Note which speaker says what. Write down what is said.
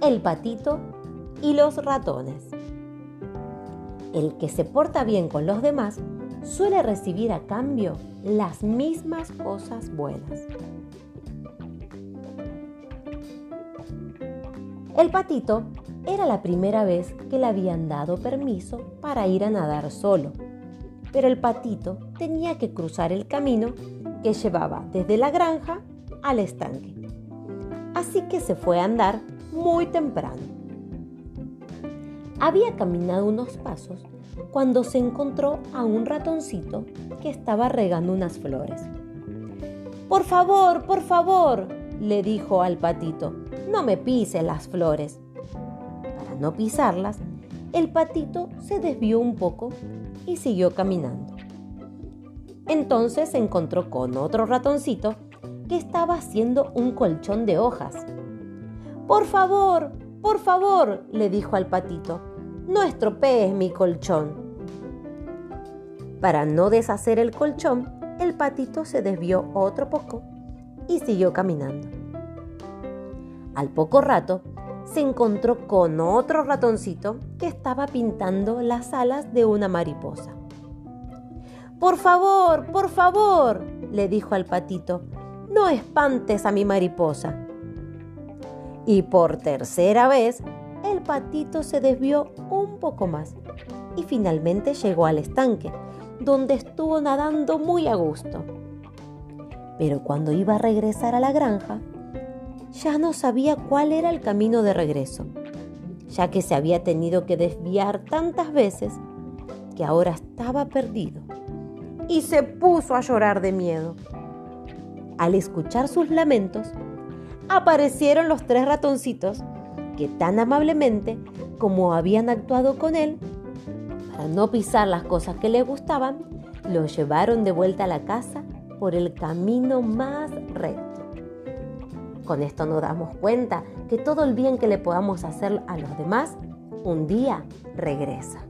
Speaker 1: el patito y los ratones. El que se porta bien con los demás suele recibir a cambio las mismas cosas buenas. El patito era la primera vez que le habían dado permiso para ir a nadar solo, pero el patito tenía que cruzar el camino que llevaba desde la granja al estanque. Así que se fue a andar muy temprano. Había caminado unos pasos cuando se encontró a un ratoncito que estaba regando unas flores. Por favor, por favor, le dijo al patito, no me pise las flores. Para no pisarlas, el patito se desvió un poco y siguió caminando. Entonces se encontró con otro ratoncito que estaba haciendo un colchón de hojas. Por favor, por favor, le dijo al patito, no estropees mi colchón. Para no deshacer el colchón, el patito se desvió otro poco y siguió caminando. Al poco rato, se encontró con otro ratoncito que estaba pintando las alas de una mariposa. Por favor, por favor, le dijo al patito, no espantes a mi mariposa. Y por tercera vez el patito se desvió un poco más y finalmente llegó al estanque, donde estuvo nadando muy a gusto. Pero cuando iba a regresar a la granja, ya no sabía cuál era el camino de regreso, ya que se había tenido que desviar tantas veces que ahora estaba perdido. Y se puso a llorar de miedo. Al escuchar sus lamentos, aparecieron los tres ratoncitos que tan amablemente como habían actuado con él, para no pisar las cosas que le gustaban, lo llevaron de vuelta a la casa por el camino más recto. Con esto nos damos cuenta que todo el bien que le podamos hacer a los demás, un día regresa.